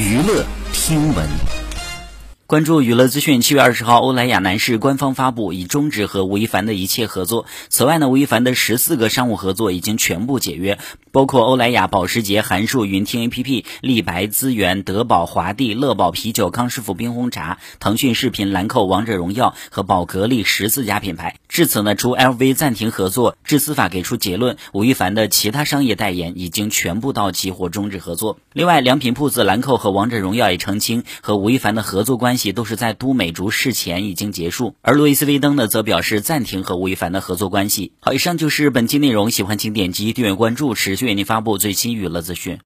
娱乐听闻。关注娱乐资讯，七月二十号，欧莱雅男士官方发布已终止和吴亦凡的一切合作。此外呢，吴亦凡的十四个商务合作已经全部解约，包括欧莱雅、保时捷、韩束、云听 A P P、立白资源、德宝、华帝、乐宝啤酒、康师傅冰红茶、腾讯视频、兰蔻、王者荣耀和宝格丽十四家品牌。至此呢，除 L V 暂停合作，至司法给出结论，吴亦凡的其他商业代言已经全部到期或终止合作。另外，良品铺子、兰蔻和王者荣耀也澄清和吴亦凡的合作关系。都是在都美竹事前已经结束，而路易斯威登呢则表示暂停和吴亦凡的合作关系。好，以上就是本期内容，喜欢请点击订阅关注，持续为您发布最新娱乐资讯。